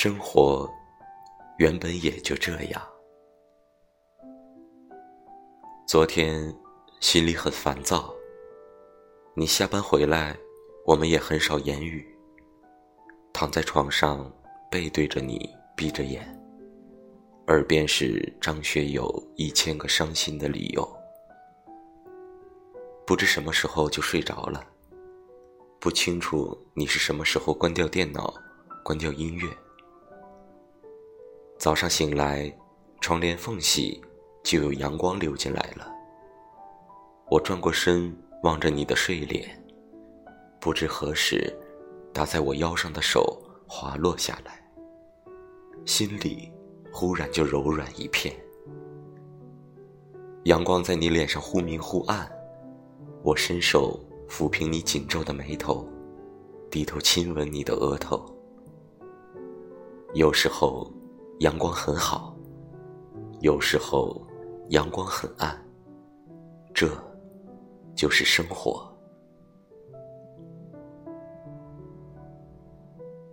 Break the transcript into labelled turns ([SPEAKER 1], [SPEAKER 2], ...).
[SPEAKER 1] 生活原本也就这样。昨天心里很烦躁，你下班回来，我们也很少言语。躺在床上，背对着你，闭着眼，耳边是张学友一千个伤心的理由。不知什么时候就睡着了，不清楚你是什么时候关掉电脑，关掉音乐。早上醒来，窗帘缝隙就有阳光流进来了。我转过身，望着你的睡脸，不知何时，搭在我腰上的手滑落下来，心里忽然就柔软一片。阳光在你脸上忽明忽暗。我伸手抚平你紧皱的眉头，低头亲吻你的额头。有时候，阳光很好；有时候，阳光很暗。这，就是生活。